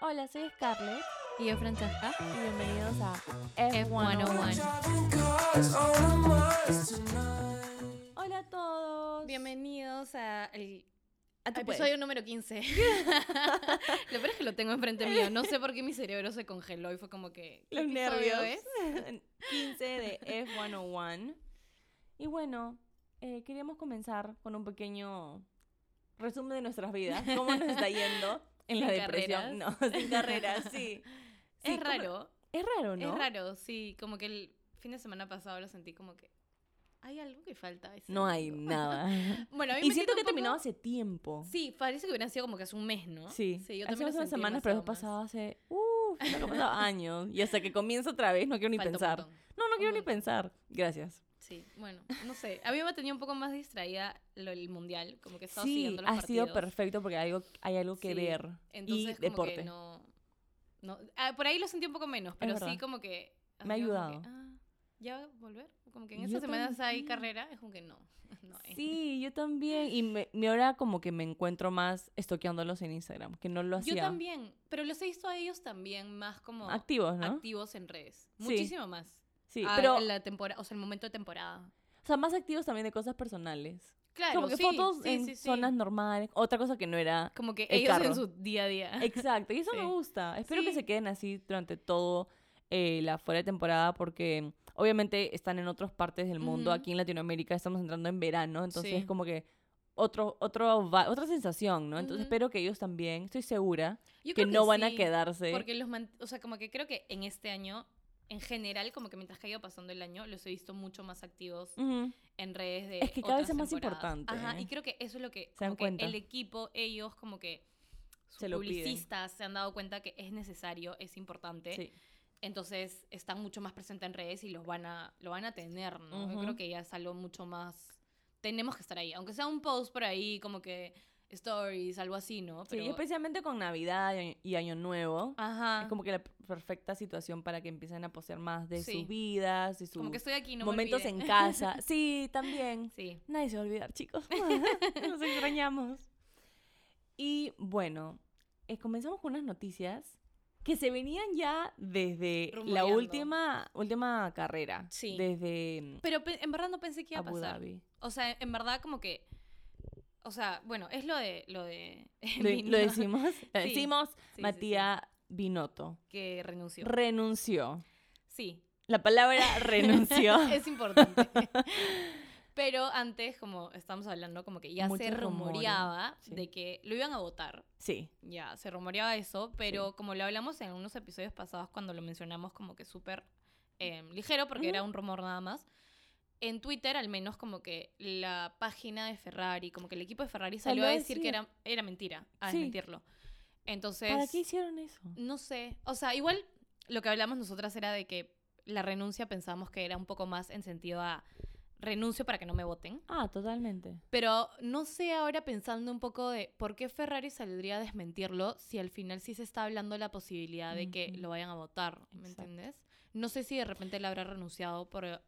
Hola, soy Scarlett Y yo, Francesca. y bienvenidos a F101. Hola a todos. Bienvenidos a el a tu episodio número 15. lo peor es que lo tengo enfrente mío. No sé por qué mi cerebro se congeló y fue como que. ¿qué Los nervios. es? 15 de F101. Y bueno, eh, queríamos comenzar con un pequeño resumen de nuestras vidas. ¿Cómo nos está yendo en la depresión? No, sin carreras, sí. Sí, es ¿cómo- raro. Es raro, ¿no? Es raro, sí. Como que el fin de semana pasado lo sentí como que. Hay algo que falta. No hay nada. Bueno, a mí y me siento que ha terminado hace tiempo. Sí, parece que hubieran sido como que hace un mes, ¿no? Sí, sí yo hace unas semanas, pero eso pasado hace. Uff, pasado años. Y hasta que comienza otra vez, no quiero ni Falta pensar. No, no quiero ni pensar. Gracias. Sí, bueno, no sé. A mí me tenía un poco más distraída lo, el mundial, como que estaba Sí, siguiendo los ha sido perfecto porque hay algo, hay algo que Sí, ver. Entonces, y como deporte. que no, no ah, por ahí lo sentí un poco menos, pero sí como que... Me ha ayudado. que, ah, ¿Ya va a volver? Como que en Yo esas semanas hay carrera, es como que no. no. Sí, yo también. Y me, me ahora como que me encuentro más estoqueándolos en Instagram, que no lo hacía. Yo también, pero los he visto a ellos también más como Activos, ¿no? activos en redes. Sí. Muchísimo más. Sí, a pero, la temporada, o sea, el momento de temporada. o sea, más activos también de cosas personales. Claro, como que sí, fotos sí, en sí, zonas normales. Otra cosa que no era. Como que el ellos carro. en su día a día. Exacto, y eso me gusta. Espero que se queden así durante todo eh, la fuera de temporada porque obviamente están en otras partes del mundo. Aquí en Latinoamérica estamos entrando en verano, entonces es como que otro, otro otra sensación, ¿no? Entonces espero que ellos también, estoy segura, Yo que no van a quedarse. Porque los o sea, como que creo que en este año, en general, como que mientras que ha ido pasando el año, los he visto mucho más activos en redes de Es que cada vez es más temporadas. importante, Ajá, ¿eh? y creo que eso es lo que, Se dan que cuenta. el equipo, ellos como que sus Se publicistas se han dado cuenta que es necesario, es importante. Sí. Entonces están mucho más presentes en redes y los van a, lo van a tener, ¿no? Yo creo que ya es algo mucho más... Tenemos que estar ahí, aunque sea un post por ahí, como que stories, algo así, ¿no? Sí, especialmente con Navidad y, Año Nuevo. Ajá. Es como que la perfecta situación para que empiecen a postear más de Sí. sus vidas, de sus Como que estoy aquí, no me momentos en casa. Sí, también. Sí. Nadie se va a olvidar, chicos. Nos extrañamos. Y bueno, eh, comenzamos con unas noticias que se venían ya desde la última, última carrera. Sí. Desde Pero pe- en verdad no pensé que iba a Abu pasar. Dhabi. O sea, en verdad como que... O sea, bueno, es lo de... Lo, de Lo, decimos. Lo Sí, decimos. sí, sí, Matías Binotto Que renunció. renunció. sí. La palabra renunció. es importante. Pero antes, como estamos hablando, como que ya se rumoreaba de que lo iban a votar. sí. Ya, se rumoreaba eso, pero como lo hablamos en unos episodios pasados cuando lo mencionamos como que súper eh, ligero, porque era un rumor nada más, en Twitter al menos como que la página de Ferrari, como que el equipo de Ferrari salió, a decir que era, era mentira, a Sí. desmentirlo. Entonces, ¿Para qué hicieron eso? no sé, o sea, igual lo que hablamos nosotras era de que la renuncia pensábamos que era un poco más en sentido a renuncio para que no me voten. Ah, totalmente. Pero no sé ahora pensando un poco de por qué Ferrari saldría a desmentirlo si al final sí se está hablando la posibilidad de que lo vayan a votar, ¿me Exacto. entiendes? No sé si de repente le habrá renunciado por...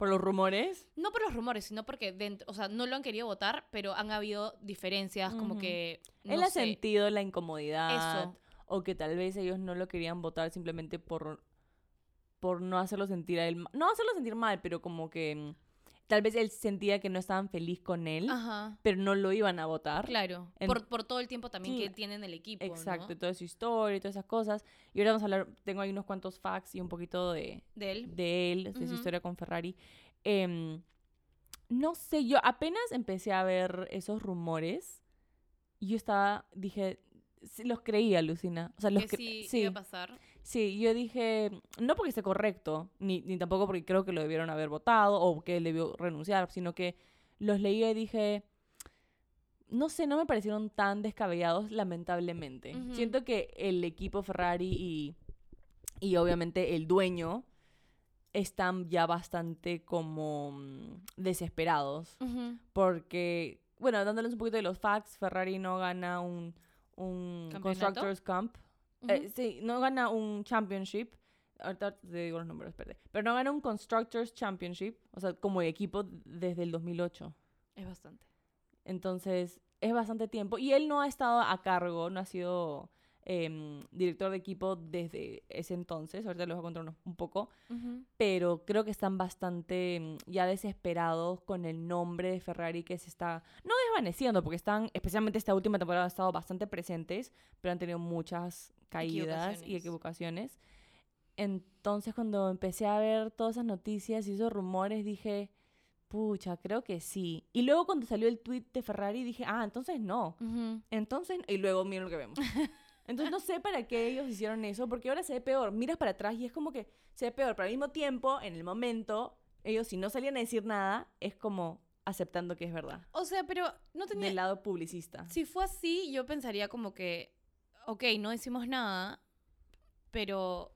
¿Por los rumores? No por los rumores, sino porque dentro, o sea, no lo han querido votar, pero han habido diferencias como que... No Él ha sé, sentido la incomodidad. Eso. O que tal vez ellos no lo querían votar simplemente por, por no hacerlo sentir a él. No hacerlo sentir mal, pero como que mm, tal vez él sentía que no estaban feliz con él, Ajá. pero no lo iban a votar. Claro, En- por, por todo el tiempo también que Cla- tienen el equipo. Exacto, toda su historia y todas esas cosas. Y ahora vamos a hablar, tengo ahí unos cuantos facts y un poquito de, De él. de él, de su historia con Ferrari. Em, no sé, yo apenas empecé a ver esos rumores, yo estaba, dije, sí, los creía, Lucina. O sea, los que sí, iba a pasar. Sí, yo dije, no porque esté correcto, ni, ni tampoco porque creo que lo debieron haber votado o que él debió renunciar, sino que los leí y dije, no sé, no me parecieron tan descabellados, lamentablemente. Siento que el equipo Ferrari y, y obviamente el dueño están ya bastante como mm, desesperados porque, bueno, dándoles un poquito de los facts, Ferrari no gana un, un ¿Campeonato? Eh, sí, no gana un championship. Ahorita te digo los números, espérate. Pero no gana un Constructors Championship, o sea, como equipo desde el 2008. Es bastante. Entonces, es bastante tiempo. Y él no ha estado a cargo, no ha sido em, director de equipo desde ese entonces. Ahorita les voy a contar un poco. Pero creo que están bastante mm, ya desesperados con el nombre de Ferrari que se está, no desvaneciendo, porque están, especialmente esta última temporada, han estado bastante presentes, pero han tenido muchas caídas y Equivocaciones. Entonces, cuando empecé a ver todas esas noticias y esos rumores, dije, pucha, creo que sí. Y luego cuando salió el tweet de Ferrari, dije, ah, entonces no. Ujú. Entonces, y luego miren lo que vemos. Entonces no sé para qué ellos hicieron eso, porque ahora se ve peor. Miras para atrás y es como que se ve peor, pero al mismo tiempo, en el momento, ellos si no salían a decir nada, es como aceptando que es verdad. O sea, pero no tenía... Del lado publicista. Si fue así, yo pensaría como que, ok, no decimos nada, pero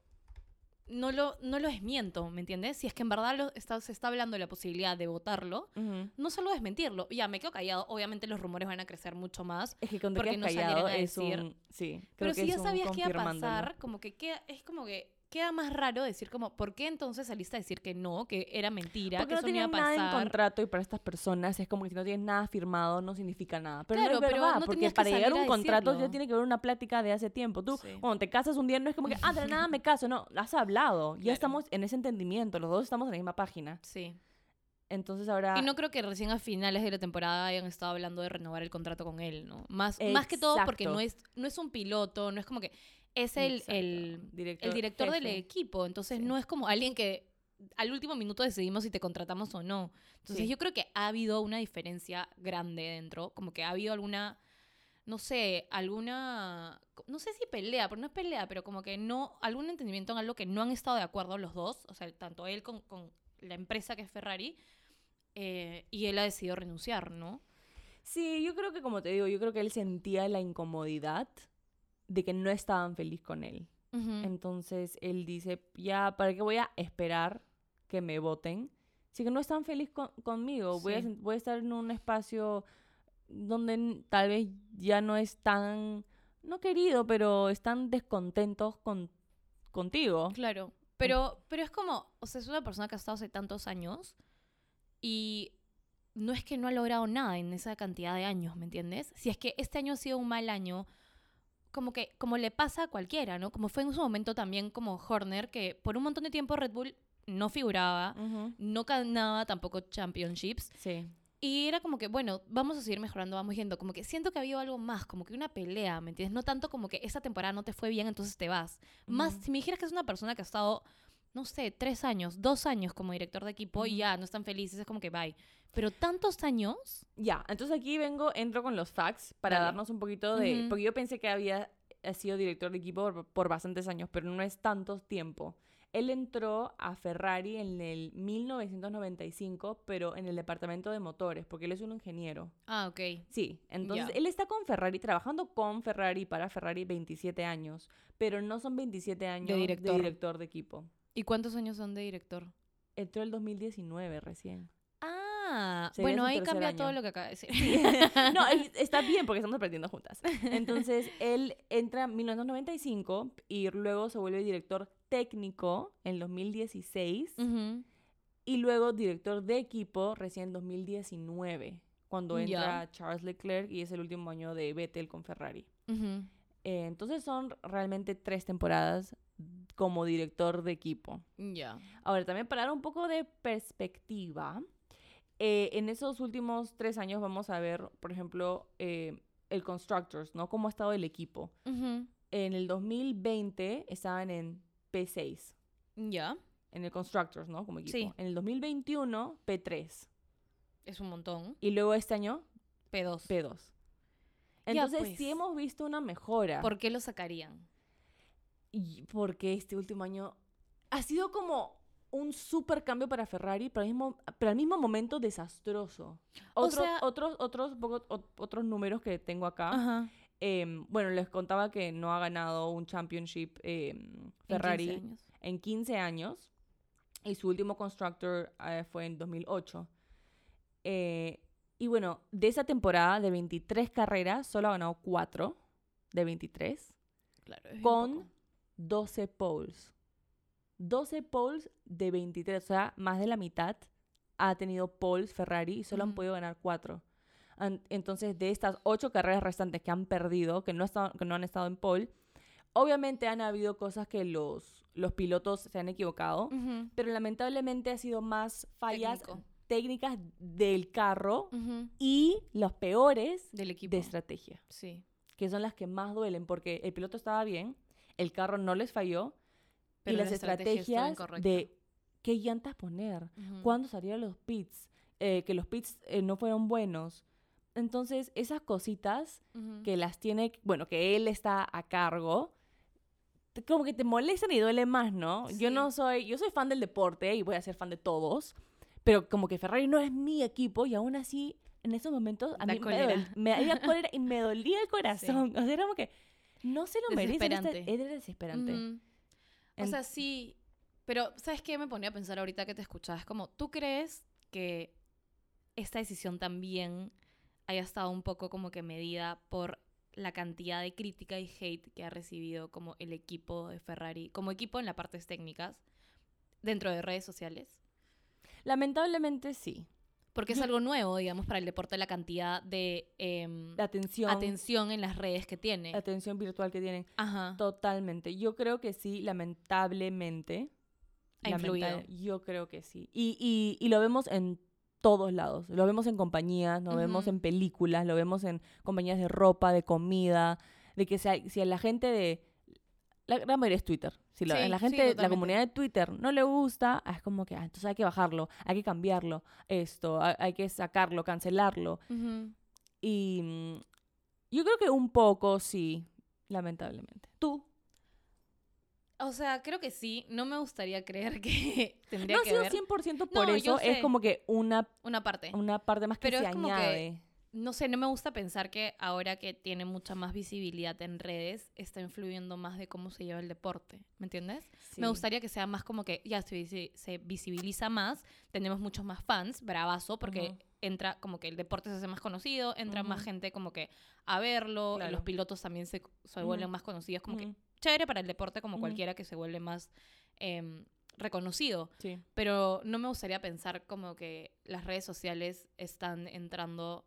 no lo, no lo desmiento, ¿me entiendes? Si es que en verdad lo está- se está hablando de la posibilidad de votarlo, no solo desmentirlo. Ya, me quedo callado. Obviamente los rumores van a crecer mucho más. Es que cuando Porque no callado a es decir- un... Sí, creo Pero que si ya sabías que iba a pasar, como que queda, es como que queda más raro decir como, ¿por qué entonces saliste a decir que no, que era mentira, Porque que no eso no iba a tenían nada en contrato y para estas personas es como que si no tienes nada firmado no significa nada. Pero Claro, no es pero verdad, no porque para llegar a un contrato ya tiene que haber una plática de hace tiempo. Tú, Sí. cuando te casas un día no es como que, ah, de nada me caso. No, has hablado. Ya Claro. estamos en ese entendimiento. Los dos estamos en la misma página. Sí. Entonces ahora... Y no creo que recién a finales de la temporada hayan estado hablando de renovar el contrato con él, ¿no? Más, más que todo porque no es, no es un piloto, no es como que es el, el, director, el director del equipo, entonces Sí. no es como alguien que al último minuto decidimos si te contratamos o no. Entonces Sí. yo creo que ha habido una diferencia grande dentro, como que ha habido alguna, no sé, alguna, no sé si pelea, pero no es pelea, pero como que no, algún entendimiento en algo que no han estado de acuerdo los dos, o sea, tanto él con, con la empresa que es Ferrari, eh, y él ha decidido renunciar, ¿no? Sí, yo creo que como te digo, yo creo que él sentía la incomodidad de que no estaban feliz con él. Entonces él dice, ya, ¿para qué voy a esperar que me voten? Si que no están feliz con- conmigo, voy, a, voy a estar en un espacio donde tal vez ya no es tan, no querido, pero están descontentos con, contigo. Claro. Pero, pero es como, o sea, es una persona que ha estado hace tantos años y no es que no ha logrado nada en esa cantidad de años, ¿me entiendes? Si es que este año ha sido un mal año, como que, como le pasa a cualquiera, ¿no? Como fue en su momento también como Horner, que por un montón de tiempo Red Bull no figuraba, no ganaba tampoco championships. Sí. Y era como que, bueno, vamos a seguir mejorando, vamos yendo. Como que siento que había algo más, como que una pelea, ¿me entiendes? No tanto como que esta temporada no te fue bien, entonces te vas. Más, si me dijeras que es una persona que ha estado, no sé, tres años, dos años como director de equipo y ya no están felices, es como que bye. Pero tantos años, Ya, entonces aquí vengo, entro con los facts para Dale. darnos un poquito de... Porque yo pensé que había ha sido director de equipo por, por bastantes años, pero no es tanto tiempo. Él entró a Ferrari en el 1995, pero en el departamento de motores, porque él es un ingeniero. ah, ok. Sí, entonces él está con Ferrari, trabajando con Ferrari para Ferrari 27 años, pero no son 27 años de director. director de equipo. ¿Y cuántos años son de director? Entró el 2019 recién. Ah, Sería bueno, ahí cambia año. todo lo que acaba de decir. no, está bien porque estamos aprendiendo juntas. Entonces, él entra en 1995 y luego se vuelve director técnico en 2016 Ujú. y luego director de equipo recién en 2019, cuando entra Charles Leclerc y es el último año de Vettel con Ferrari. Eh, entonces son realmente tres temporadas como director de equipo. Ya. Ahora, también para dar un poco de perspectiva, eh, en esos últimos tres años vamos a ver, por ejemplo, eh, el Constructors, ¿no? Cómo ha estado el equipo. Ujú. En el 2020 estaban en P6, Ya. en el Constructors, ¿no? Como equipo. Sí. En el 2021, P3. Es un montón. Y luego este año, P2. P2. Ya, Entonces, pues. sí hemos visto una mejora. ¿Por qué lo sacarían? Y porque este último año ha sido como un super cambio para Ferrari, pero al mismo, pero al mismo momento desastroso. O Otros, sea- otros, otros, otros números que tengo acá. Ajá. em, bueno, les contaba que no ha ganado un championship em, Ferrari En 15 años. en 15 años. Y su último constructor eh, fue en 2008. Eh, y bueno, de esa temporada, de 23 carreras, solo ha ganado 4 de 23 Claro, con. 12 poles. 12 poles de 23, o sea, más de la mitad ha tenido poles Ferrari y solo han podido ganar 4. Entonces, de estas 8 carreras restantes que han perdido, que no, estado- que no han estado en pole, obviamente han habido cosas que los, los pilotos se han equivocado, pero lamentablemente ha sido más fallas Técnico. técnicas del carro y los peores Del equipo. de estrategia, Sí. que son las que más duelen porque el piloto estaba bien, el carro no les falló Pero y las estrategias de qué llantas poner, Ujú. cuándo salieron los pits, eh, que los pits eh, no fueron buenos. Entonces, esas cositas que las tiene, bueno, que él está a cargo, como que te molestan y duele más, ¿no? Yo Sí. no soy, yo soy fan del deporte y voy a ser fan de todos, pero como que Ferrari no es mi equipo y aún así, en esos momentos, a Da mí me, cólera. dol- me daría cólera y me dolía el corazón. O sea, era como que no se lo merecen. este- Desesperante. Era desesperante. Ujú. O sea, sí. Pero, ¿sabes qué? Me ponía a pensar ahorita que te escuchaba. Es como, ¿tú crees que esta decisión también haya estado un poco como que medida por la cantidad de crítica y hate que ha recibido como el equipo de Ferrari, como equipo en las partes técnicas, dentro de redes sociales? Lamentablemente sí. Porque es algo nuevo, digamos, para el deporte, la cantidad de em, La atención, atención en las redes que tiene. la atención virtual que tienen. Ajá. Totalmente. Yo creo que sí, lamentablemente. Ha influido. lamenta- Yo creo que sí. Y, y, y lo vemos en todos lados. Lo vemos en compañías, lo vemos en películas, lo vemos en compañías de ropa, de comida, de que sea- si a la gente de... La gran mayoría es Twitter. Si la, Sí, la sí, gente, la totalmente. comunidad de Twitter no le gusta, ah, es como que, ah, entonces hay que bajarlo, hay que cambiarlo, esto, hay, hay que sacarlo, cancelarlo. Y mm, yo creo que un poco sí, lamentablemente. ¿Tú? O sea, creo que sí. No me gustaría creer que tendría no ha que sido ver 100% por No, eso, es como que una, una parte. una parte más que Pero se es como que- añade. No sé, no me gusta pensar que ahora que tiene mucha más visibilidad en redes, está influyendo más de cómo se lleva el deporte. ¿Me entiendes? Me Sí. gustaría que sea más como que ya se, se visibiliza más, tenemos muchos más fans, bravazo, porque entra como que el deporte se hace más conocido, entra más gente como que a verlo, Claro. los pilotos también se, vuelven más conocidos, como que chévere para el deporte como cualquiera que se vuelve más em, reconocido. sí. Pero no me gustaría pensar como que las redes sociales están entrando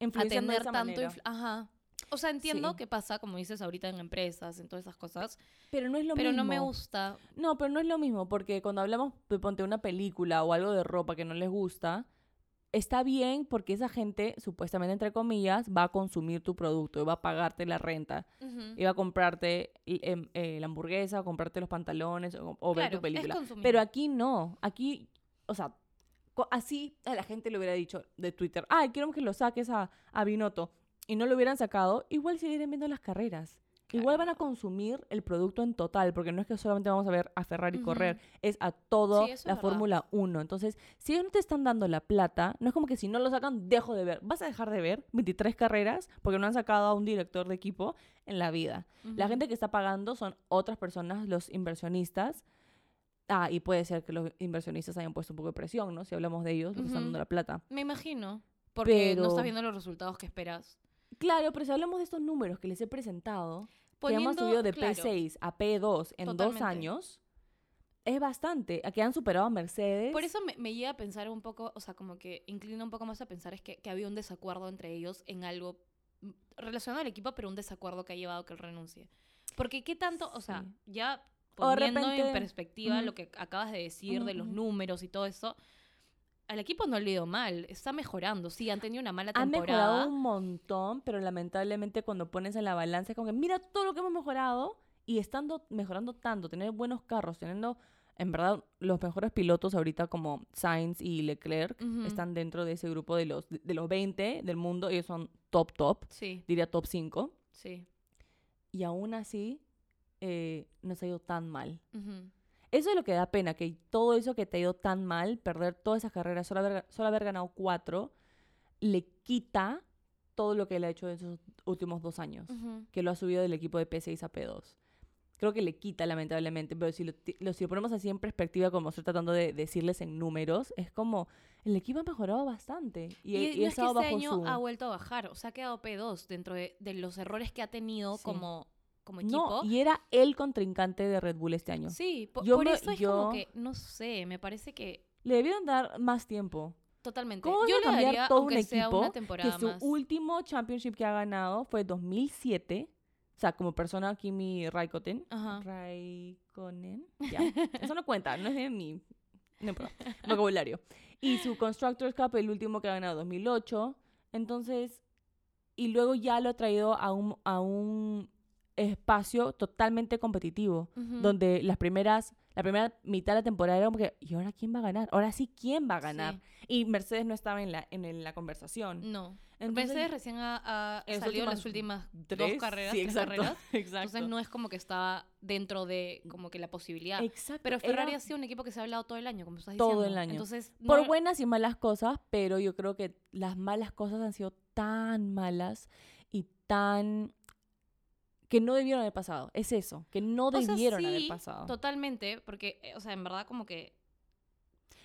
a Influenciando de tener esa tanto... manera. Ajá. O sea, entiendo Sí. que pasa, como dices ahorita, en empresas, en todas esas cosas, Pero no es lo pero mismo. no me gusta. No, pero no es lo mismo, porque cuando hablamos, de ponte una película o algo de ropa que no les gusta, está bien porque esa gente, supuestamente entre comillas, va a consumir tu producto y va a pagarte la renta. Y va a comprarte em, eh, la hamburguesa, o comprarte los pantalones o, o ver Claro, tu película. Pero aquí no. Aquí, o sea, así a la gente le hubiera dicho de Twitter, ay, quiero que lo saques a, a Binotto. Y no lo hubieran sacado, igual seguirían viendo las carreras. Igual van a consumir el producto en total, porque no es que solamente vamos a ver a Ferrari Ujú. correr, es a todo Sí, la. Fórmula 1. Entonces, si ellos no te están dando la plata, no es como que si no lo sacan, dejo de ver. Vas a dejar de ver 23 carreras porque no han sacado a un director de equipo en la vida. La gente que está pagando son otras personas, los inversionistas. Ah, y puede ser que los inversionistas hayan puesto un poco de presión, ¿no? Si hablamos de ellos, están Ujú. dando la plata. Me imagino. Porque no estás viendo los resultados que esperas. Claro, pero si hablamos de estos números que les he presentado, que hemos Poniendo- subido de claro, P6 a P2 en dos años, es bastante. A que han superado a Mercedes. Por eso me, me llega a pensar un poco, o sea, como que inclina un poco más a pensar es que, que había un desacuerdo entre ellos en algo mm, relacionado al equipo, pero un desacuerdo que ha llevado a que él renuncie. Porque qué tanto, o sea, Sí. ya Poniendo en repente- perspectiva Ujú. lo que acabas de decir de los números y todo eso, al equipo no le ha ido mal, está mejorando. Sí, han tenido una mala Han temporada. mejorado un montón, pero lamentablemente cuando pones en la balanza es como que mira todo lo que hemos mejorado y estando mejorando tanto, tener buenos carros, teniendo en verdad los mejores pilotos ahorita como Sainz y Leclerc están dentro de ese grupo de los de los 20 del mundo, ellos son top top, Sí, diría top 5 sí. y aún así eh, no se ha ido tan mal. Eso es lo que da pena, que todo eso que te ha ido tan mal, perder todas esas carreras, solo haber, solo haber ganado cuatro, le quita todo lo que él ha hecho en esos últimos dos años, que lo ha subido del equipo de P6 a P2. Creo que le quita, lamentablemente, pero si lo, si lo ponemos así en perspectiva, como estoy tratando de decirles en números, es como el equipo ha mejorado bastante y, Y, y no ha es que estado este bajo año su... ha vuelto a bajar, o sea, ha quedado P2 dentro de, de los errores que ha tenido Sí. como, como equipo. No, y era el contrincante de Red Bull este año. Sí, po- Yo por me- eso es yo- como que, no sé, me parece que Le debieron dar más tiempo. totalmente. ¿Cómo Yo le daría, todo un aunque sea equipo una que temporada su más. último championship que ha ganado fue 2007, O sea, como persona Kimi Raikkonen. Ajá. Raikkonen. Ya. Eso no cuenta, no es de mi no importa, vocabulario. Y su Constructors Cup, el último que ha ganado 2008. Entonces, y luego ya lo ha traído a un, a un espacio totalmente competitivo, donde las primeras, la primera mitad de la temporada era como que, ¿y ahora quién va a ganar? Ahora sí, ¿quién va a ganar? Sí. Y Mercedes no estaba en la, en la conversación. No. Entonces, Mercedes recién ha, salido en las últimas tres, dos carreras, sí, tres exacto, carreras. exacto. Entonces no es como que estaba dentro de como que la posibilidad. Exacto. Pero era Ferrari ha sido un equipo que se ha hablado todo el año, como estás Todo diciendo. el año. Entonces, por buenas y malas cosas, pero yo creo que las malas cosas han sido tan malas y tan que no debieron haber pasado. Es eso, que no o sea, debieron haber sí, pasado. Totalmente, porque, eh, o sea, en verdad como que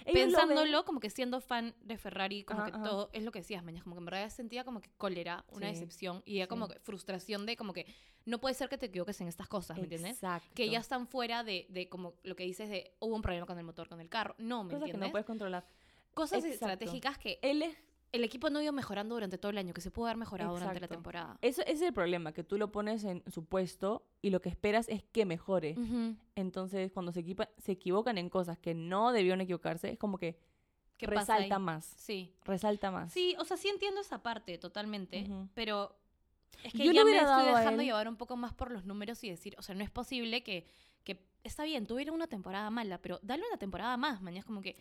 Ellos pensándolo, como que siendo fan de Ferrari, como Ajá, que ajá. todo, es lo que decías, mañana, como que en verdad sentía como que cólera, una Sí, decepción, y ya como sí. que frustración de como que no puede ser que te equivoques en estas cosas, ¿me entiendes? Exacto. Que ya están fuera de, de como lo que dices de hubo un problema con el motor, con el carro. No, ¿me cosas que entiendes? no puedes controlar. Cosas Exacto. estratégicas que Él es el equipo no ha ido mejorando durante todo el año, que se pudo haber mejorado durante la temporada. eso ese es el problema, que tú lo pones en su puesto y lo que esperas es que mejore. Entonces, cuando se, equipa- se equivocan en cosas que no debieron equivocarse, es como que ¿Qué pasa resalta más. Sí. Resalta más. Sí, o sea, sí entiendo esa parte totalmente, pero es que Yo ya me estoy dejando llevar un poco más por los números y decir, o sea, no es posible que, que está bien, tuviera una temporada mala, pero dale una temporada más, mañana es como que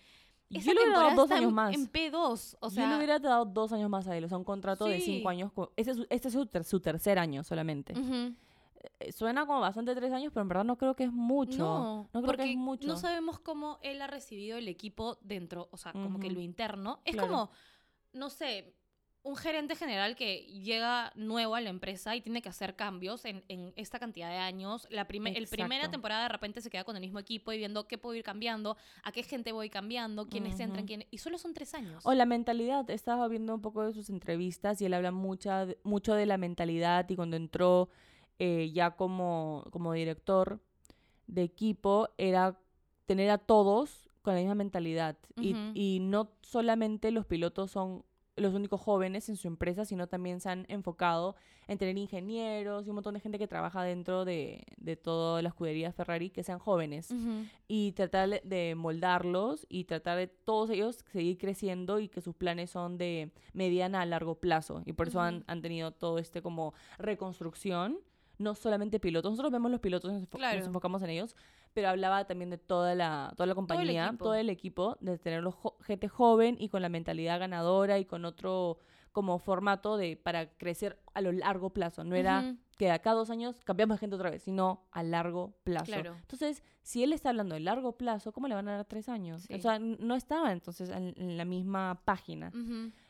esa Yo le hubiera dado dos años más. en P2, o sea, yo le hubiera dado dos años más a él, o sea, un contrato de cinco años. Este es, su- este es su, ter- su tercer año solamente. ujú. Eh, Suena como bastante tres años, pero en verdad no creo que es mucho. No, no creo porque que es mucho. no sabemos cómo él ha recibido el equipo dentro, o sea, como que lo interno. Es Claro. como, no sé, un gerente general que llega nuevo a la empresa y tiene que hacer cambios en, en esta cantidad de años. La prime- el primera temporada de repente se queda con el mismo equipo y viendo qué puedo ir cambiando, a qué gente voy cambiando, quiénes entran, quiénes... Y solo son tres años. O la mentalidad. Estaba viendo un poco de sus entrevistas y él habla mucha, mucho de la mentalidad y cuando entró eh, ya como, como director de equipo era tener a todos con la misma mentalidad. Y- y, no solamente los pilotos son los únicos jóvenes en su empresa, sino también se han enfocado en tener ingenieros y un montón de gente que trabaja dentro de, de toda la escudería Ferrari que sean jóvenes Ujú. y tratar de- moldarlos y tratar de todos ellos seguir creciendo y que sus planes son de mediana a largo plazo y por eso han, Ujú. han tenido todo este como reconstrucción no solamente pilotos nosotros vemos los pilotos y nos, Claro. nos enfocamos en ellos pero hablaba también de toda la toda la compañía todo el equipo de tener los jo- gente joven y con la mentalidad ganadora y con otro como formato de para crecer a lo largo plazo no era Ujú. que a cada dos años cambiamos de gente otra vez, sino a largo plazo. Claro. Entonces, si él está hablando de largo plazo, ¿cómo le van a dar tres años? Sí. O sea, no estaba entonces en, en la misma página.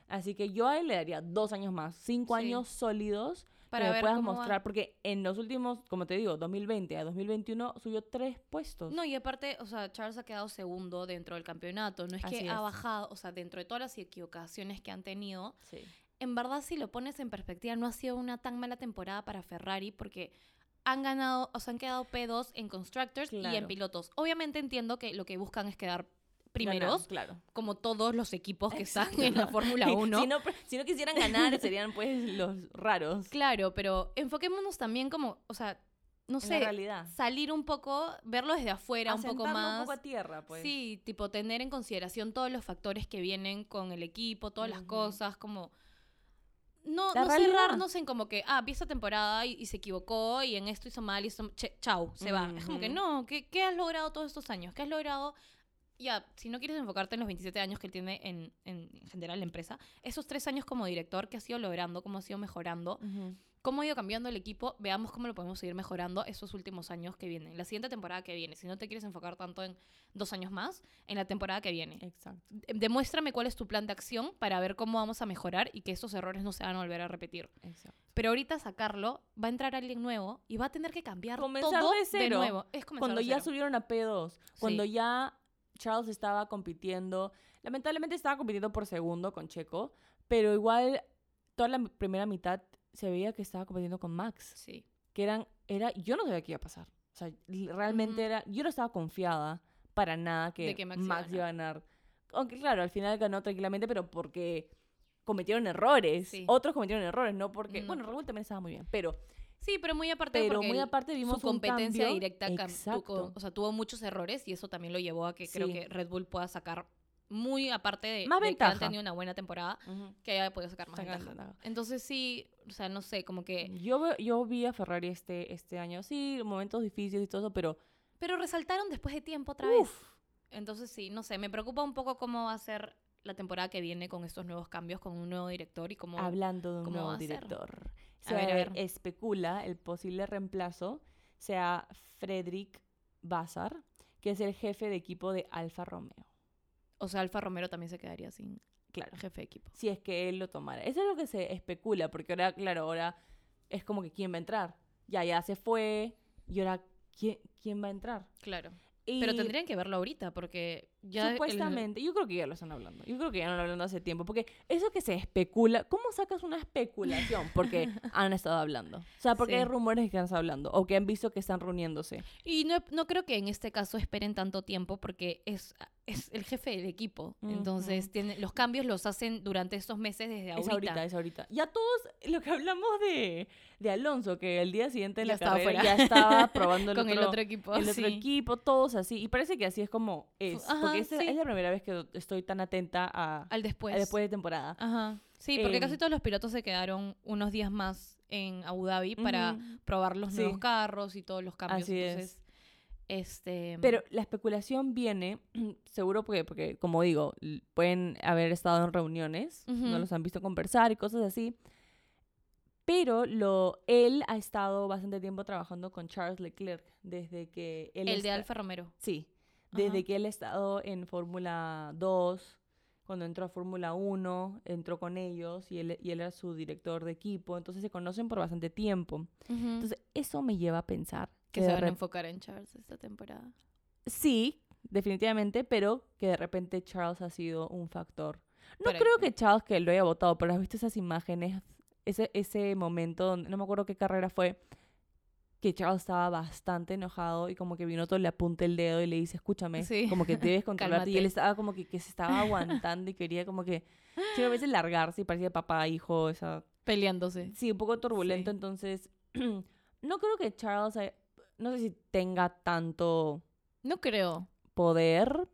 Así que yo a él le daría dos años más, cinco Sí. años sólidos Para que me ver puedas cómo va. mostrar, porque en los últimos, como te digo, 2020 a 2021 subió tres puestos. No, y aparte, o sea, Charles ha quedado segundo dentro del campeonato. No es Así que es. ha bajado, o sea, dentro de todas las equivocaciones que han tenido, Sí. en verdad, si lo pones en perspectiva, no ha sido una tan mala temporada para Ferrari porque han ganado, o sea, han quedado P2 en Constructors y en pilotos. Obviamente entiendo que lo que buscan es quedar primeros, Ganar, claro. como todos los equipos que están Exacto. en la Fórmula 1. si, no, si no quisieran ganar, serían pues los raros. Claro, pero enfoquémonos también como, o sea, no En sé, realidad. salir un poco, verlo desde afuera un poco más. un poco a tierra, pues. Sí, tipo tener en consideración todos los factores que vienen con el equipo, todas las cosas, como no, no cerrarnos en como que, ah, vi esta temporada y, y se equivocó y en esto hizo mal y esto, che, chau, se va. Es como que no, ¿qué, ¿qué has logrado todos estos años? ¿Qué has logrado? Ya, si no quieres enfocarte en los 27 años que él tiene en, en general la empresa, esos tres años como director, ¿qué has ido logrando? ¿Cómo has ido mejorando? Ujú. cómo ha ido cambiando el equipo, veamos cómo lo podemos seguir mejorando esos últimos años que vienen. La siguiente temporada que viene, si no te quieres enfocar tanto en dos años más, en la temporada que viene. Exacto. De- Demuéstrame cuál es tu plan de acción para ver cómo vamos a mejorar y que estos errores no se van a volver a repetir. Exacto. Pero ahorita sacarlo, va a entrar alguien nuevo y va a tener que cambiar Comenzar todo de cero. nuevo. Es comenzar Cuando de ya cero. subieron a P2, cuando Sí. ya Charles estaba compitiendo, lamentablemente estaba compitiendo por segundo con Checo, pero igual toda la primera mitad se veía que estaba compitiendo con Max, Sí. que eran, era, yo no sabía qué iba a pasar. O sea, realmente Ujú. era, yo no estaba confiada para nada que, que Max Max, iba a ganar. Aunque claro, al final ganó tranquilamente, pero porque cometieron errores. Sí. Otros cometieron errores, no porque, No bueno, Raúl también estaba muy bien, pero Sí, pero muy aparte Pero porque muy el- aparte vimos su competencia directa Exacto. o sea, tuvo muchos errores y eso también lo llevó a que creo que Red Bull pueda sacar muy aparte de, Más de que han tenido una buena temporada, que haya podido sacar más ventaja. ventaja. Entonces sí, o sea, no sé, como que... Yo, yo vi a Ferrari este, este año, sí, momentos difíciles y todo eso, pero Pero resaltaron después de tiempo otra Uf. vez. Entonces sí, no sé, me preocupa un poco cómo va a ser la temporada que viene con estos nuevos cambios, con un nuevo director y cómo... hablando de un cómo nuevo ser? A se ver, a ver. especula el posible reemplazo sea Frederick Bazar, que es el jefe de equipo de Alfa Romeo. O sea, Alfa Romero también se quedaría sin Claro. jefe de equipo. Si es que él lo tomara. Eso es lo que se especula, porque ahora, claro, ahora es como que quién va a entrar. Ya, ya se fue, y ahora, ¿quién, quién va a entrar? Claro. Y Pero tendrían que verlo ahorita porque ya... el- Supuestamente, yo creo que ya lo están hablando. Yo creo que ya lo hablando hace tiempo. Porque eso que se especula, ¿cómo sacas una especulación? Porque han estado hablando. O sea, porque Sí. hay rumores que han estado hablando o que han visto que están reuniéndose. Y no, no creo que en este caso esperen tanto tiempo porque es, es el jefe del equipo. Entonces, tiene, los cambios los hacen durante estos meses desde Es ahorita. ahorita, es ahorita. Ya todos, lo que hablamos de, de Alonso, que el día siguiente de Ya la estaba fuera. ya estaba probando el Con otro, el otro equipo. el otro equipo, todos así. Y parece que así es como es. Ajá, porque es, sí. es la primera vez que estoy tan atenta a, Al después. a después de temporada. Ajá. Sí, porque Em, casi todos los pilotos se quedaron unos días más en Abu Dhabi para probar los nuevos Sí. carros y todos los cambios. Así es. Entonces, este... Pero la especulación viene, seguro porque, porque como digo, pueden haber estado en reuniones, no los han visto conversar y cosas así. Pero lo, él ha estado bastante tiempo trabajando con Charles Leclerc desde que él el de Alfa Romero. Sí, desde Ajá. que él ha estado en Fórmula 2, cuando entró a Fórmula 1, entró con ellos y él, y él era su director de equipo, entonces se conocen por bastante tiempo. Entonces eso me lleva a pensar que se van a enfocar en Charles esta temporada. Sí, definitivamente, pero que de repente Charles ha sido un factor. No creo que- que Charles que lo haya votado, pero has visto esas imágenes, ese, ese momento donde, no me acuerdo qué carrera fue, que Charles estaba bastante enojado y como que Binotto le apunta el dedo y le dice, escúchame, Sí. como que debes controlarte. y él estaba como que, que se estaba aguantando y quería como que, sí, a veces largarse y parecía papá, hijo, esa... Peleándose. Sí, un poco turbulento, Sí. entonces no creo que Charles, no sé si tenga tanto No creo. poder,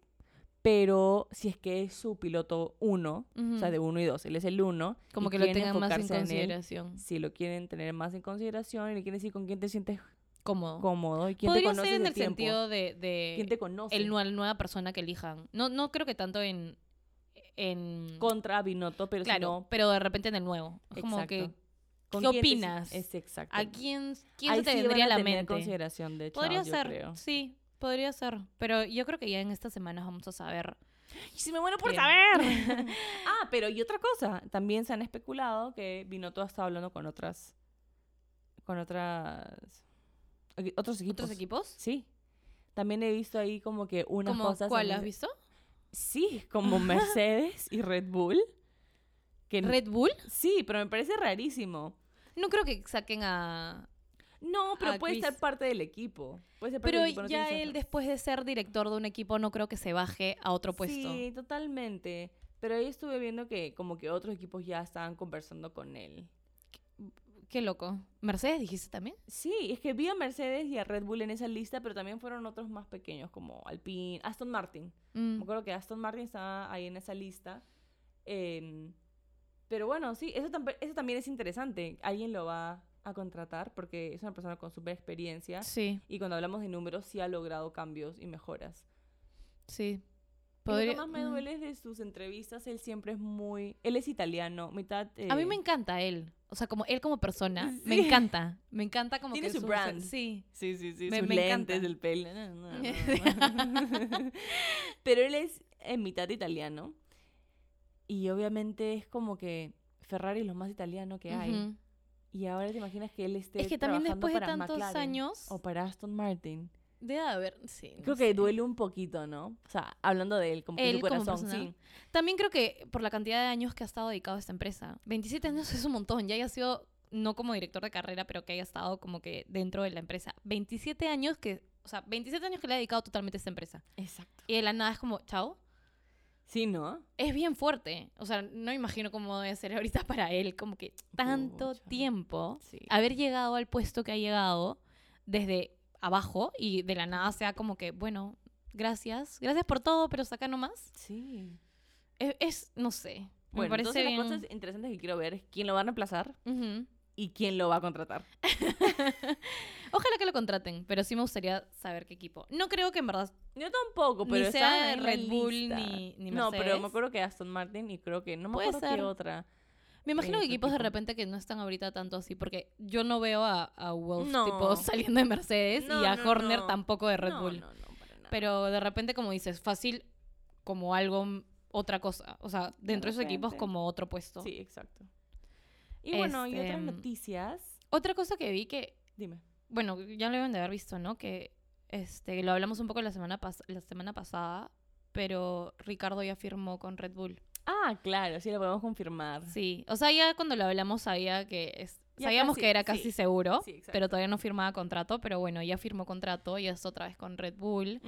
pero si es que es su piloto uno, o sea, de uno y dos, él es el uno. Como que lo tengan más en enfocarse en él, consideración. si lo quieren tener más en consideración y le quieren decir con quién te sientes Cómodo. cómodo y quién te conoce ser en el tiempo, sentido de, de quién te conoce el, nue- nueva persona que elijan. No, no creo que tanto en... en contra Binotto, pero claro, pero de repente en el nuevo. Es como Exacto. que, ¿con ¿qué quién opinas? Es exacto. ¿a quién, quién Ahí se te sí vendría a la tener mente? consideración de Podría yo ser, creo. sí, podría ser. Pero yo creo que ya en estas semanas vamos a saber. Y si me muero por saber. ah, pero y otra cosa, también se han especulado que Binotto ha estado hablando con otras con otras equi- otros equipos. ¿Otros equipos? Sí. También he visto ahí como que unas ¿Como cosas cuál has visto? Sí, como Mercedes y Red Bull. Que ¿Red Bull? Sí, pero me parece rarísimo. No creo que saquen a... No, pero A puede Chris. ser parte del equipo. Puede ser parte Pero del equipo, no ya él después de ser director de un equipo no creo que se baje a otro puesto. Sí, totalmente. Pero ahí estuve viendo que como que otros equipos ya estaban conversando con él. Qué loco. ¿Mercedes dijiste también? Sí, es que vi a Mercedes y a Red Bull en esa lista, pero también fueron otros más pequeños como Alpine, Aston Martin. Mm. Me acuerdo que Aston Martin estaba ahí en esa lista. Em, pero bueno, sí, eso, tamp- eso también es interesante. Alguien lo va a contratar porque es una persona con super experiencia. Sí, Y cuando hablamos de números, sí ha logrado cambios y mejoras. sí. Y lo Podría- que más me duele es de sus entrevistas, él siempre es muy... Él es italiano, mitad... A mí eh, me encanta él. O sea, como él como persona. Me Sí. encanta. Me encanta como Tiene que su brand. Sí. Sí, sí, sí. Me- sus me lentes, encanta. el pelo. no, no, no. Pero él es en mitad italiano. Y obviamente es como que Ferrari es lo más italiano que hay. Ujú. Y ahora te imaginas que él esté Es que también después de tantos McLaren años... O para Aston Martin. Debe haber... Sí, no Creo que duele un poquito, ¿no? O sea, hablando de él, como Él su corazón, sí. También creo que por la cantidad de años que ha estado dedicado a esta empresa. 27 años es un montón. Ya haya sido, no como director de carrera, pero que haya estado como que dentro de la empresa. 27 años que, o sea, 27 años que le ha dedicado totalmente a esta empresa. Exacto. Y de la nada es como, chao. Sí, ¿no? Es bien fuerte. O sea, no imagino cómo debe ser ahorita para él, como que tanto Pucha. tiempo, Sí. haber llegado al puesto que ha llegado desde abajo y de la nada sea como que, bueno, gracias, gracias por todo, pero saca nomás. Sí. Es, es- no sé. Me Bueno, parece entonces bien. las cosas interesantes que quiero ver es quién lo va a reemplazar. Y quién lo va a contratar. Ojalá que lo contraten, pero sí me gustaría saber qué equipo. No creo que en verdad Yo tampoco, Ni pero sea de en la Red Bull lista. ni- ni No, pero Mercedes. me acuerdo que Aston Martin y creo que no me acuerdo ser. qué otra. Me imagino Eh, que equipos de repente que no están ahorita tanto así, porque yo no veo a, a Wolf No. tipo saliendo de Mercedes No, y a no, Horner tampoco de Red Bull. Para nada. Pero de repente, como dices, fácil como algo, otra cosa. O sea, dentro de esos equipos como otro puesto. Sí, exacto. Y bueno, y otras Este, noticias. Otra cosa que vi que, Dime. bueno, ya lo deben de haber visto, ¿no? Que este, lo hablamos un poco la semana, pas- la semana pasada, pero Ricardo ya firmó con Red Bull. Ah, claro, sí lo podemos confirmar. Sí, o sea, ya cuando lo hablamos sabía que es- sabíamos casi, que era sí. casi seguro, Sí, pero todavía no firmaba contrato, pero bueno, ya firmó contrato, ya es otra vez con Red Bull.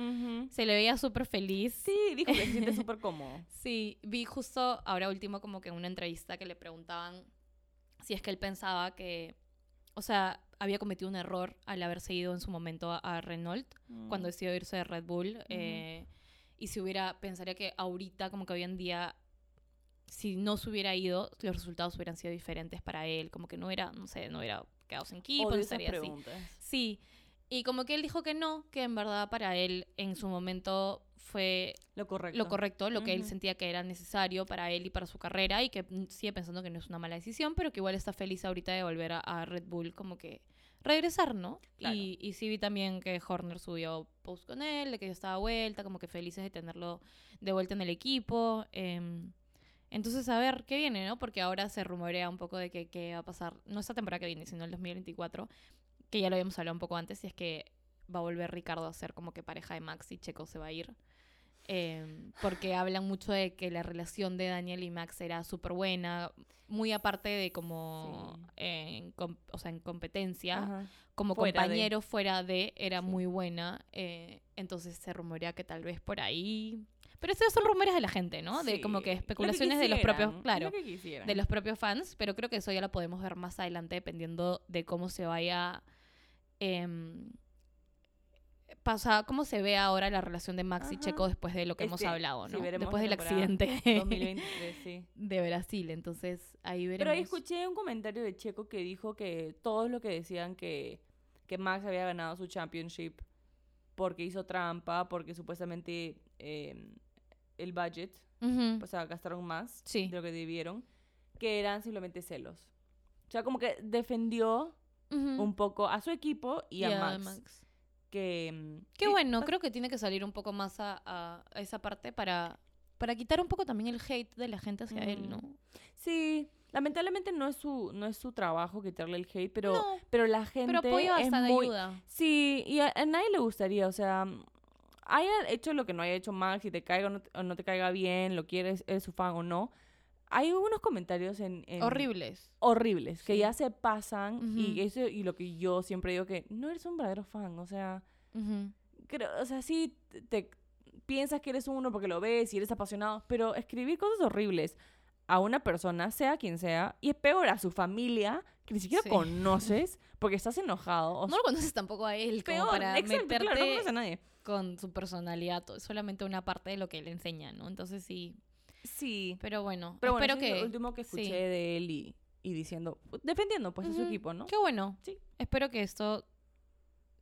Se le veía súper feliz. Sí, dijo que se siente súper cómodo. Sí, vi justo ahora último como que en una entrevista que le preguntaban si es que él pensaba que, o sea, había cometido un error al haberse ido en su momento a, a Renault cuando Mm. decidió irse de Red Bull. eh, y si hubiera, pensaría que ahorita, como que hoy en día, si no se hubiera ido, los resultados hubieran sido diferentes para él. Como que no era, no sé, no hubiera quedado sin equipo, no estaría así. Sí. Y como que él dijo que no, que en verdad para él en su momento fue Lo correcto. lo correcto, lo que él sentía que era necesario para él y para su carrera y que sigue pensando que no es una mala decisión, pero que igual está feliz ahorita de volver a, a Red Bull, como que regresar, ¿no? Claro. Y, y sí vi también que Horner subió post con él, de que ya estaba vuelta, como que felices de tenerlo de vuelta en el equipo. em, entonces, a ver qué viene, ¿no? Porque ahora se rumorea un poco de que, que va a pasar, no esta temporada que viene, sino el 2024, que ya lo habíamos hablado un poco antes, y es que va a volver Ricardo a ser como que pareja de Max y Checo se va a ir. Em, porque hablan mucho de que la relación de Daniel y Max era súper buena, muy aparte de como, Sí. eh, en o sea, en competencia, Ajá. como Fuera de. compañero fuera de, era Sí. muy buena. eh, entonces se rumorea que tal vez por ahí... Pero estos son rumores de la gente, ¿no? De como que lo especulaciones de los propios, claro, lo de los propios fans, pero creo que eso ya lo podemos ver más adelante dependiendo de cómo se vaya... em, pasa, cómo se ve ahora la relación de Max y. Checo después de lo que hemos hablado, ¿no? después del accidente 2023, sí. de Brasil, entonces ahí veremos. Pero ahí escuché un comentario de Checo que dijo que todos lo que decían que, que Max había ganado su championship porque hizo trampa, porque supuestamente eh, el budget, o sea, gastaron más Sí. de lo que debieron, que eran simplemente celos. O sea, como que defendió Un poco a su equipo y, a, a Max, Max. Que, mm, Qué bueno, creo que tiene que salir un poco más a, a- a esa parte para, para quitar un poco también el hate de la gente hacia él, ¿no? Sí, lamentablemente no es su, no es su trabajo quitarle el hate, pero, No, pero la gente pero apoyo es hasta de muy, ayuda. Sí, y a, a nadie le gustaría, o sea, haya hecho lo que no haya hecho Max, si te caiga o no te, o no te caiga bien, lo quieres, eres su fan o no. Hay unos comentarios en, en- Horribles. horribles que ya se pasan y eso y lo que yo siempre digo que no eres un verdadero fan, o sea, Ujú. creo, o sea, sí te, te- piensas que eres uno porque lo ves y eres apasionado, pero escribir cosas horribles a una persona, sea quien sea, y es peor a su familia que ni siquiera Sí. conoces porque estás enojado. O No lo conoces tampoco a él, como para exacto, meterte claro, no conoces a nadie. con su personalidad. solamente una parte de lo que él enseña, ¿no? Entonces sí. Sí. Pero bueno, Pero bueno, espero es lo último que escuché sí. de él y, y diciendo, defendiendo pues a su Ujú. equipo, ¿no? Qué bueno. Sí. Espero que esto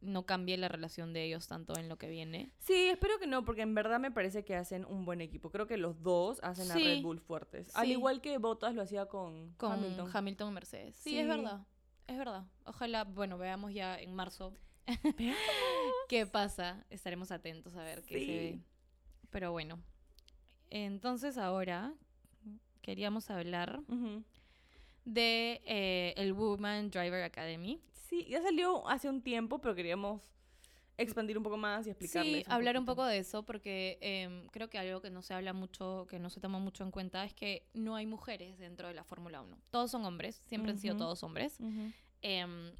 no cambie la relación de ellos tanto en lo que viene. Sí, espero que no, porque en verdad me parece que hacen un buen equipo. Creo que los dos hacen a Sí. Red Bull fuertes. Al igual que Bottas lo hacía con, con Hamilton. Hamilton, Mercedes. Sí, Sí. es verdad. Es verdad. Ojalá, bueno, veamos ya en marzo qué pasa. Estaremos atentos a ver qué se Sí. ve. Pero bueno. Entonces ahora queríamos hablar de eh, el Woman Driver Academy. Sí, ya salió hace un tiempo, pero queríamos expandir un poco más y explicarles. Sí, hablar un poco de eso porque em, creo que algo que no se habla mucho, que no se toma mucho en cuenta es que no hay mujeres dentro de la Fórmula 1. Todos son hombres, siempre han sido todos hombres. Em,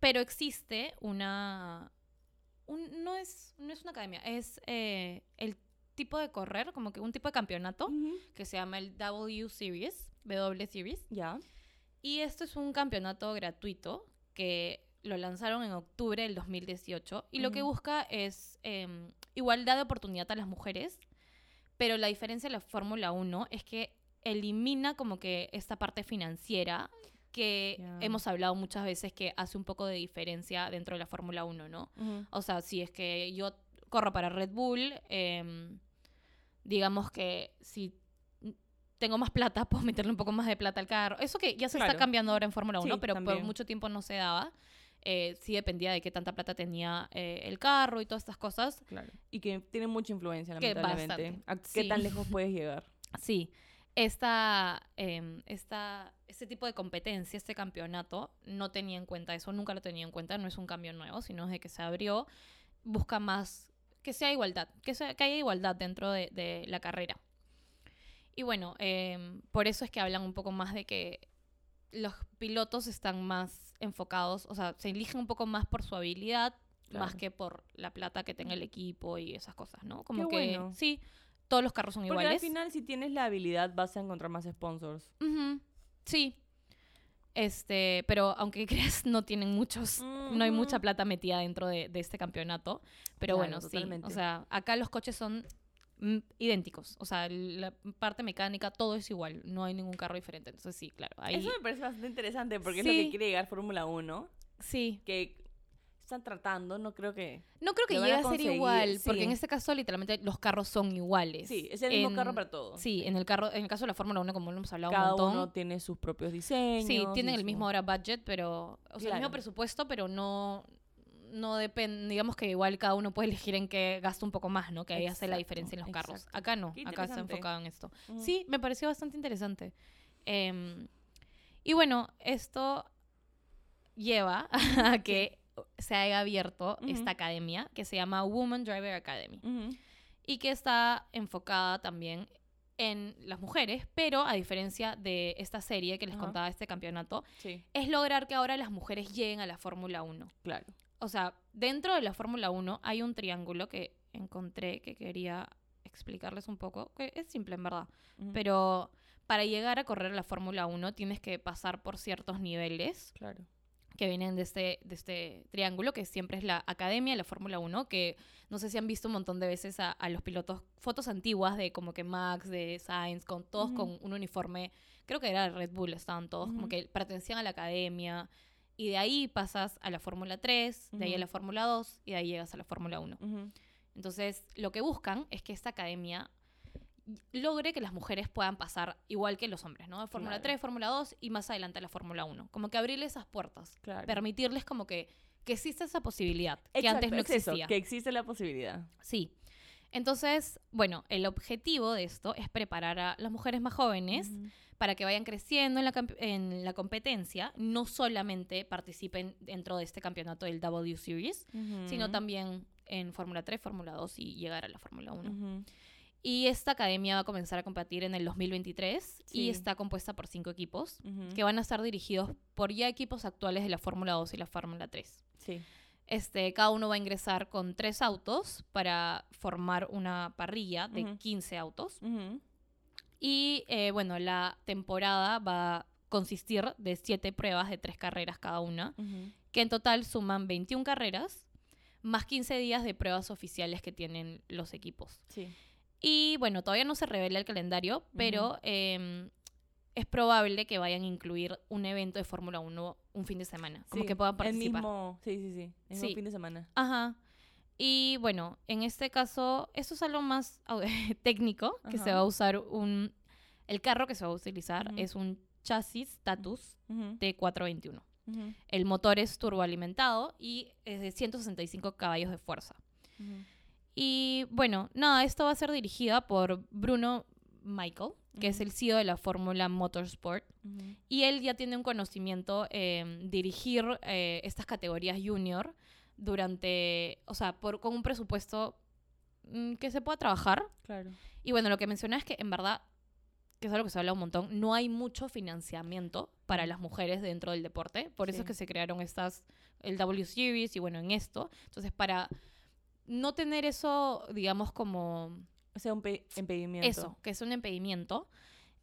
pero existe una... un- no, es, no es una academia, es eh, el tipo de correr, como que un tipo de campeonato Ujú. que se llama el W Series, W Series. Ya. Y esto es un campeonato gratuito que lo lanzaron en octubre del 2018 y lo que busca es em, igualdad de oportunidad a las mujeres, pero la diferencia de la Fórmula 1 es que elimina como que esta parte financiera que Ya. hemos hablado muchas veces que hace un poco de diferencia dentro de la Fórmula 1, ¿no? Ujú. O sea, si es que yo corro para Red Bull, em, digamos que si tengo más plata, puedo meterle un poco más de plata al carro. Eso que ya se está cambiando ahora en Fórmula 1, Sí, pero por mucho tiempo no se daba. Eh, sí dependía de qué tanta plata tenía eh, el carro y todas estas cosas. Claro. Y que tiene mucha influencia, Que lamentablemente. bastante, ¿A qué sí. tan lejos puedes llegar? Sí, esta, em, esta, este tipo de competencia, este campeonato, no tenía en cuenta eso, nunca lo tenía en cuenta, no es un cambio nuevo, sino desde que se abrió, busca más que sea igualdad, que, sea, que haya igualdad dentro de, de la carrera. Y bueno, em, por eso es que hablan un poco más de que los pilotos están más enfocados, o sea, se eligen un poco más por su habilidad, más que por la plata que tenga el equipo y esas cosas, ¿no? Como Qué que bueno. sí, todos los carros son Porque iguales. al final, si tienes la habilidad, vas a encontrar más sponsors. Sí. Este, pero aunque creas, no tienen muchos, no hay mucha plata metida dentro de, de este campeonato. Pero Claro, bueno, sí. totalmente. O sea, acá los coches son mm, idénticos. O sea, la parte mecánica, todo es igual. No hay ningún carro diferente. Entonces sí, claro. Ahí, Eso me parece bastante interesante porque es lo Sí. que quiere llegar Fórmula 1. sí. Que están tratando, no creo que... No creo que llegue a ser igual, porque en este caso literalmente los carros son iguales. Sí, es el mismo carro para todos. Sí, en el carro, en el caso de la Fórmula 1, como lo hemos hablado Cada un montón. uno tiene sus propios diseños. Sí, tienen el mismo ahora budget, pero. O sea, el mismo presupuesto, pero no. No depende. Digamos que igual cada uno puede elegir en qué gasta un poco más, ¿no? Que ahí hace la diferencia en los carros. Acá no. Acá está interesante. enfocado en esto. Sí, me pareció bastante interesante. Em, y bueno, esto lleva a que se haya abierto esta academia que se llama Woman Driver Academy y que está enfocada también en las mujeres, pero a diferencia de esta serie que les Ajá. contaba, este campeonato, Sí, es lograr que ahora las mujeres lleguen a la Fórmula 1. claro. O sea, dentro de la Fórmula 1 hay un triángulo que encontré que quería explicarles un poco, que es simple en verdad, pero para llegar a correr la Fórmula 1 tienes que pasar por ciertos niveles Claro. Que vienen de este, de este triángulo, que siempre es la Academia de la Fórmula 1, que no sé si han visto un montón de veces a, a los pilotos, fotos antiguas de como que Max, de Sainz, con todos Ujú. con un uniforme, creo que era Red Bull, estaban todos, como Ujú. que pertenecían a la Academia, y de ahí pasas a la Fórmula 3, de ahí a la Fórmula 2, y de ahí llegas a la Fórmula 1. Ujú. Entonces, lo que buscan es que esta academia logre que las mujeres puedan pasar igual que los hombres, ¿no? De Fórmula Claro. 3, Fórmula 2 y más adelante a la Fórmula 1. Como que abrirle esas puertas Claro. permitirles como que, que exista esa posibilidad que antes no es eso, existía. que existe la posibilidad. Sí. Entonces, bueno, el objetivo de esto es preparar a las mujeres más jóvenes para que vayan creciendo en la, en la competencia, no solamente participen dentro de este campeonato del W Series, sino también en Fórmula 3, Fórmula 2 y llegar a la Fórmula 1. Ujú. Y esta academia va a comenzar a competir en el 2023 Sí. y está compuesta por cinco equipos que van a estar dirigidos por ya equipos actuales de la Fórmula 2 y la Fórmula 3. Sí. Este, cada uno va a ingresar con tres autos para formar una parrilla de Ujú. 15 autos. Y eh, bueno, la temporada va a consistir de siete pruebas de tres carreras cada una, que en total suman 21 carreras, más 15 días de pruebas oficiales que tienen los equipos. Sí. Y bueno, todavía no se revela el calendario, pero em, es probable que vayan a incluir un evento de Fórmula 1 un fin de semana, como Sí, que puedan El participar. mismo, sí, sí, sí. El mismo Sí. fin de semana. Ajá. Y bueno, en este caso, esto es algo más técnico, que se Ajá. va a usar un... El carro que se va a utilizar Ujú. es un chasis Status Ujú. T421. Ujú. El motor es turboalimentado y es de 165 caballos de fuerza. Y bueno, nada, esto va a ser dirigida por Bruno Michael, que es el CEO de la Fórmula Motorsport. Y él ya tiene un conocimiento en dirigir eh, estas categorías junior durante, o sea, por, con un presupuesto mm, que se pueda trabajar. Claro. Y bueno, lo que mencioné es que en verdad, que es algo que se habla un montón, no hay mucho financiamiento para las mujeres dentro del deporte. Por eso es que se crearon estas, el W Series y bueno, en esto. Entonces, para no tener eso, digamos, como O sea, un pe- impedimento. eso, que es un impedimento,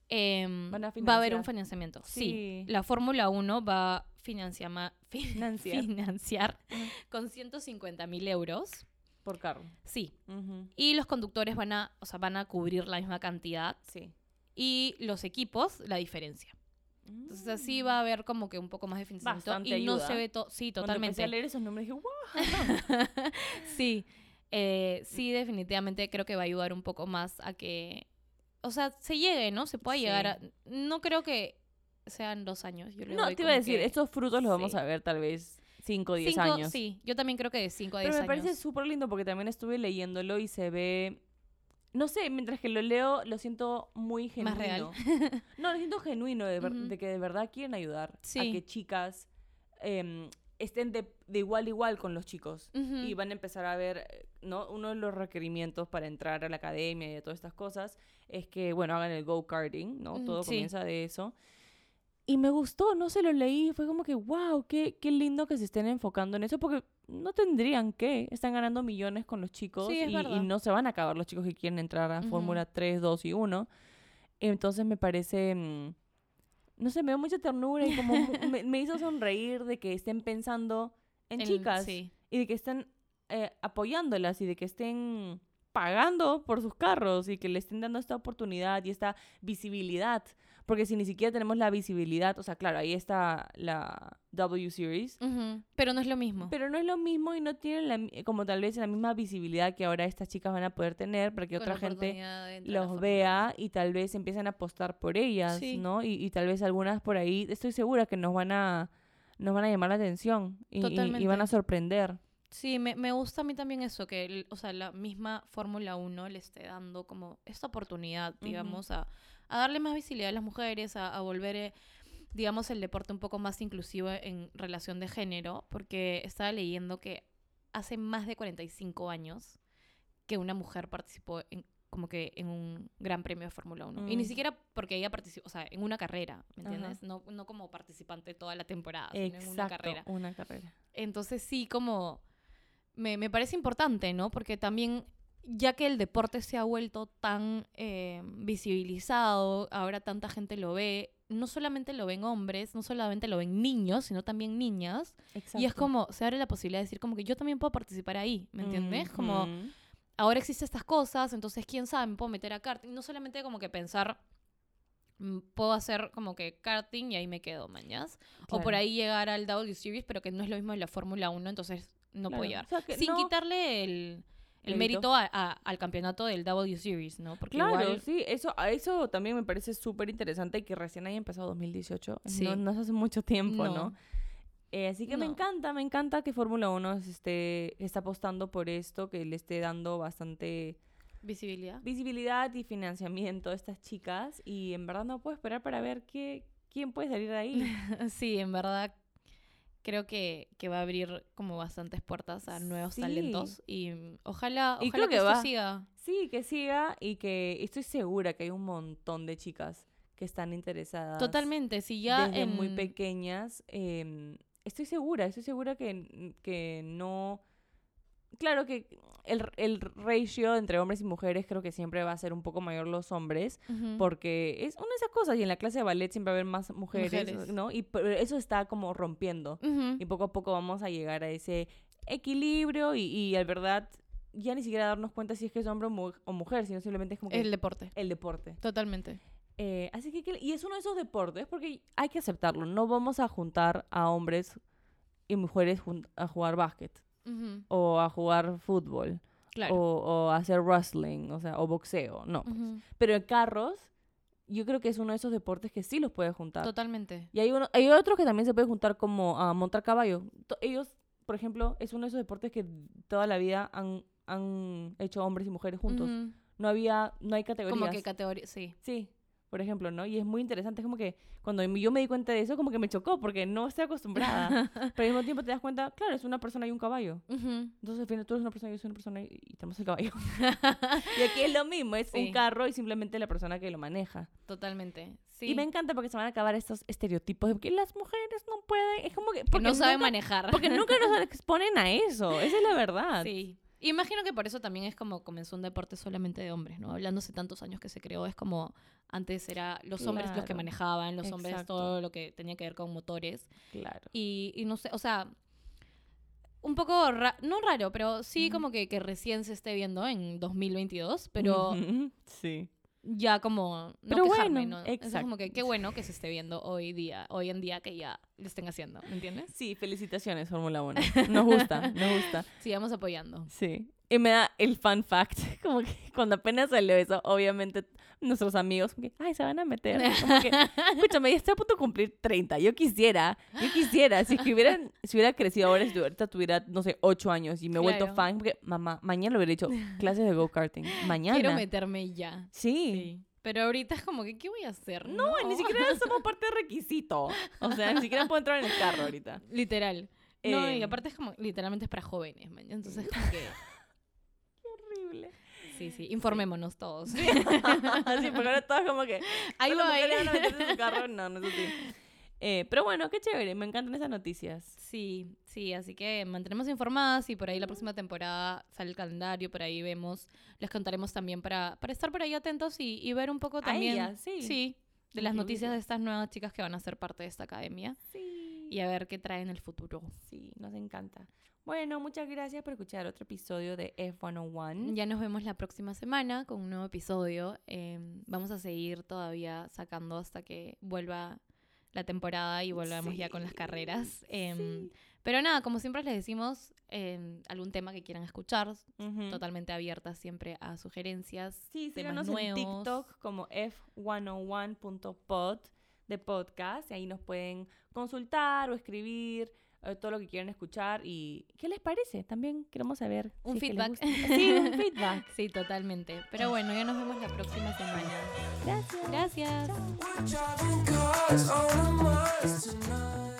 em, Van a va a haber un financiar. financiamiento. Sí, Sí. la Fórmula 1 va a Financiar. financiar Ujú. con 150 mil euros. Por carro. Sí. Y los conductores van a, o sea, van a cubrir la misma cantidad Sí. y los equipos la diferencia. Entonces así va a haber como que un poco más de financiamiento y no ayuda. se ve todo. Sí, Cuando empecé totalmente. a leer esos números dije, wow. Sí, eh, sí, definitivamente creo que va a ayudar un poco más a que, o sea, se llegue, ¿no? Se pueda Sí. llegar a... No creo que sean dos años. Yo No, te iba a decir, que estos frutos los vamos sí. a ver tal vez 5 o 10 cinco- años. Sí, yo también creo que de 5 a 10 Pero me años. parece súper lindo porque también estuve leyéndolo y se ve. No sé, mientras que lo leo, lo siento muy genuino. Más real. no, lo siento genuino, de, ver- de que de verdad quieren ayudar a Sí. que chicas em, estén de, de igual a igual con los chicos. Y van a empezar a ver, ¿no? Uno de los requerimientos para entrar a la academia y de todas estas cosas es que, bueno, hagan el go-karting, ¿no? Todo sí. comienza de eso. Y me gustó, no se lo leí, fue como que, wow, qué, qué lindo que se estén enfocando en eso, porque no tendrían que, están ganando millones con los chicos Sí, y, no se van a acabar los chicos que quieren entrar a. Fórmula 3, 2 y 1. Entonces me parece, mm, no sé, me dio mucha ternura y como me, me hizo sonreír de que estén pensando en chicas Sí. y de que estén eh, apoyándolas y de que estén pagando por sus carros y que le estén dando esta oportunidad y esta visibilidad. Porque si ni siquiera tenemos la visibilidad, o sea, claro, ahí está la W Series. Pero no es lo mismo. pero no es lo mismo y no tienen la como tal vez la misma visibilidad que ahora estas chicas van a poder tener para que Con otra gente los vea y tal vez empiecen a apostar por ellas, Sí. ¿no? Y, y tal vez algunas por ahí, estoy segura que nos van a nos van a llamar la atención y, y- y van a sorprender. Sí, me, me gusta a mí también eso, que el- o sea, la misma Fórmula 1 le esté dando como esta oportunidad, digamos, a, a darle más visibilidad a las mujeres, a, a volver, eh, digamos, el deporte un poco más inclusivo en relación de género, porque estaba leyendo que hace más de 45 años que una mujer participó en como que en un gran premio de Fórmula 1. Y ni Mm. siquiera porque ella participó, o sea, en una carrera, ¿me entiendes? No, no como participante toda la temporada, sino en una Exacto, carrera. una carrera. Entonces sí, como me, me parece importante, ¿no? Porque también, ya que el deporte se ha vuelto tan eh, visibilizado, ahora tanta gente lo ve, no solamente lo ven hombres, no solamente lo ven niños, sino también niñas. Y es como, se abre la posibilidad de decir como que yo también puedo participar ahí, ¿me entiendes? Como, ahora existen estas cosas, entonces quién sabe, me puedo meter a karting. No solamente como que pensar, mm, puedo hacer como que karting y ahí me quedo, mañas. O por ahí llegar al W Series, pero que no es lo mismo de la Fórmula 1, entonces no puedo llegar. O sea, que Sin no- quitarle el, el Mérito. a- a- al campeonato del W Series, ¿no? Porque Claro, igual... sí, eso, eso también me parece súper interesante y que recién haya empezado 2018. Sí. No, no hace mucho tiempo, ¿no? No. Eh, así que me encanta, me encanta que Fórmula 1 se esté, está apostando por esto, que le esté dando bastante Visibilidad. visibilidad y financiamiento a estas chicas. Y en verdad no puedo esperar para ver qué, quién puede salir de ahí. sí, en verdad creo que, que va a abrir como bastantes puertas a nuevos Sí. talentos y ojalá, Y ojalá creo que, que esto siga. Sí, que siga y que estoy segura que hay un montón de chicas que están interesadas. Totalmente, si ya desde en... muy pequeñas. em, estoy segura, estoy segura que, que no... Claro que el, el ratio entre hombres y mujeres creo que siempre va a ser un poco mayor los hombres, porque es una de esas cosas, y en la clase de ballet siempre va a haber más mujeres, Mujeres. ¿no? Y pero eso está como rompiendo, y poco a poco vamos a llegar a ese equilibrio, y, y al verdad ya ni siquiera darnos cuenta si es que es hombre o, mu- o mujer, sino simplemente es como que El deporte, el deporte. totalmente. Eh, así que, y es uno de esos deportes, porque hay que aceptarlo, no vamos a juntar a hombres y mujeres a jugar básquet, O a jugar fútbol, Claro. o, o a hacer wrestling, o sea, o boxeo, no. pues. Pero en carros, yo creo que es uno de esos deportes que sí los puede juntar. Totalmente. Y hay, uno, hay otros que también se puede juntar como a montar caballo. Ellos, por ejemplo, es uno de esos deportes que toda la vida han, han hecho hombres y mujeres juntos. No había, no hay categorías. Como que categoría, sí. Sí, por ejemplo, ¿no? Y es muy interesante, es como que cuando yo me di cuenta de eso, como que me chocó, porque no estoy acostumbrada. Pero al mismo tiempo te das cuenta, claro, es una persona y un caballo. Entonces al final tú eres una persona y yo soy una persona y, y tenemos el caballo. y aquí es lo mismo, es Sí. un carro y simplemente la persona que lo maneja. Totalmente. Sí. Y me encanta porque se van a acabar estos estereotipos de que las mujeres no pueden, es como que... que Porque no saben nunca- manejar. Porque nunca nos exponen a eso, esa es la verdad. Sí. Imagino que por eso también es como comenzó un deporte solamente de hombres, ¿no? Hablando hace tantos años que se creó, es como antes era los hombres los que manejaban, los hombres todo lo que tenía que ver con motores. Claro. Y, y no sé, o sea, un poco, ra- no raro, pero sí como que, que recién se esté viendo en 2022, pero Ujú, Sí. Ya como no Pero quejarme, bueno, ¿no? Es como que exacto. qué bueno que se esté viendo hoy día, hoy en día que ya lo estén haciendo, ¿me entiendes? Sí, felicitaciones, Fórmula 1. Nos gusta, nos gusta. Sigamos apoyando. Sí. Y me da el fun fact, como que cuando apenas salió eso, obviamente nuestros amigos, como que, ay, se van a meter. Como que, escúchame, ya estoy a punto de cumplir 30. Yo quisiera, yo quisiera, si que hubieran, si hubiera crecido ahora, si ahorita tuviera, no sé, 8 años y me he vuelto fan, porque mamá, mañana lo hubiera dicho, clases de go-karting. Mañana. Quiero meterme ya. Sí. Sí. Pero ahorita es como que, ¿qué voy a hacer? No, ni siquiera somos parte del requisito. O sea, ni siquiera puedo entrar en el carro ahorita. Literal. No, y Eh, aparte es como, literalmente es para jóvenes, man. Entonces como que. Sí, sí, informémonos todos. sí, porque ahora todos como que. Ahí "Solo va, ahí mujeres van a meterse en su carro. No, no es así. Eh, pero bueno, qué chévere. Me encantan esas noticias. Sí, sí, así que mantenemos informadas y por ahí la próxima temporada sale el calendario, por ahí vemos, les contaremos también para, para estar por ahí atentos y, y ver un poco también. sí. Sí, de las noticias de estas nuevas chicas que van a ser parte de esta academia Sí. Y a ver qué trae en el futuro. Sí, nos encanta. Bueno, muchas gracias por escuchar otro episodio de F101. Ya nos vemos la próxima semana con un nuevo episodio. Eh, vamos a seguir todavía sacando hasta que vuelva la temporada y volvamos ya con las Sí, carreras. Em, sí. Pero nada, como siempre les decimos, em, algún tema que quieran escuchar, Ujú. totalmente abiertas siempre a sugerencias. Sí, temas síganos en nuevos. TikTok como f101.pod de podcast. Y ahí nos pueden consultar o escribir eh, todo lo que quieran escuchar. ¿Y qué les parece? También queremos saber. Un si es que les feedback. gusta. Sí, un feedback. Sí, totalmente. Pero bueno, ya nos vemos la próxima semana. Gracias. Gracias. Chao.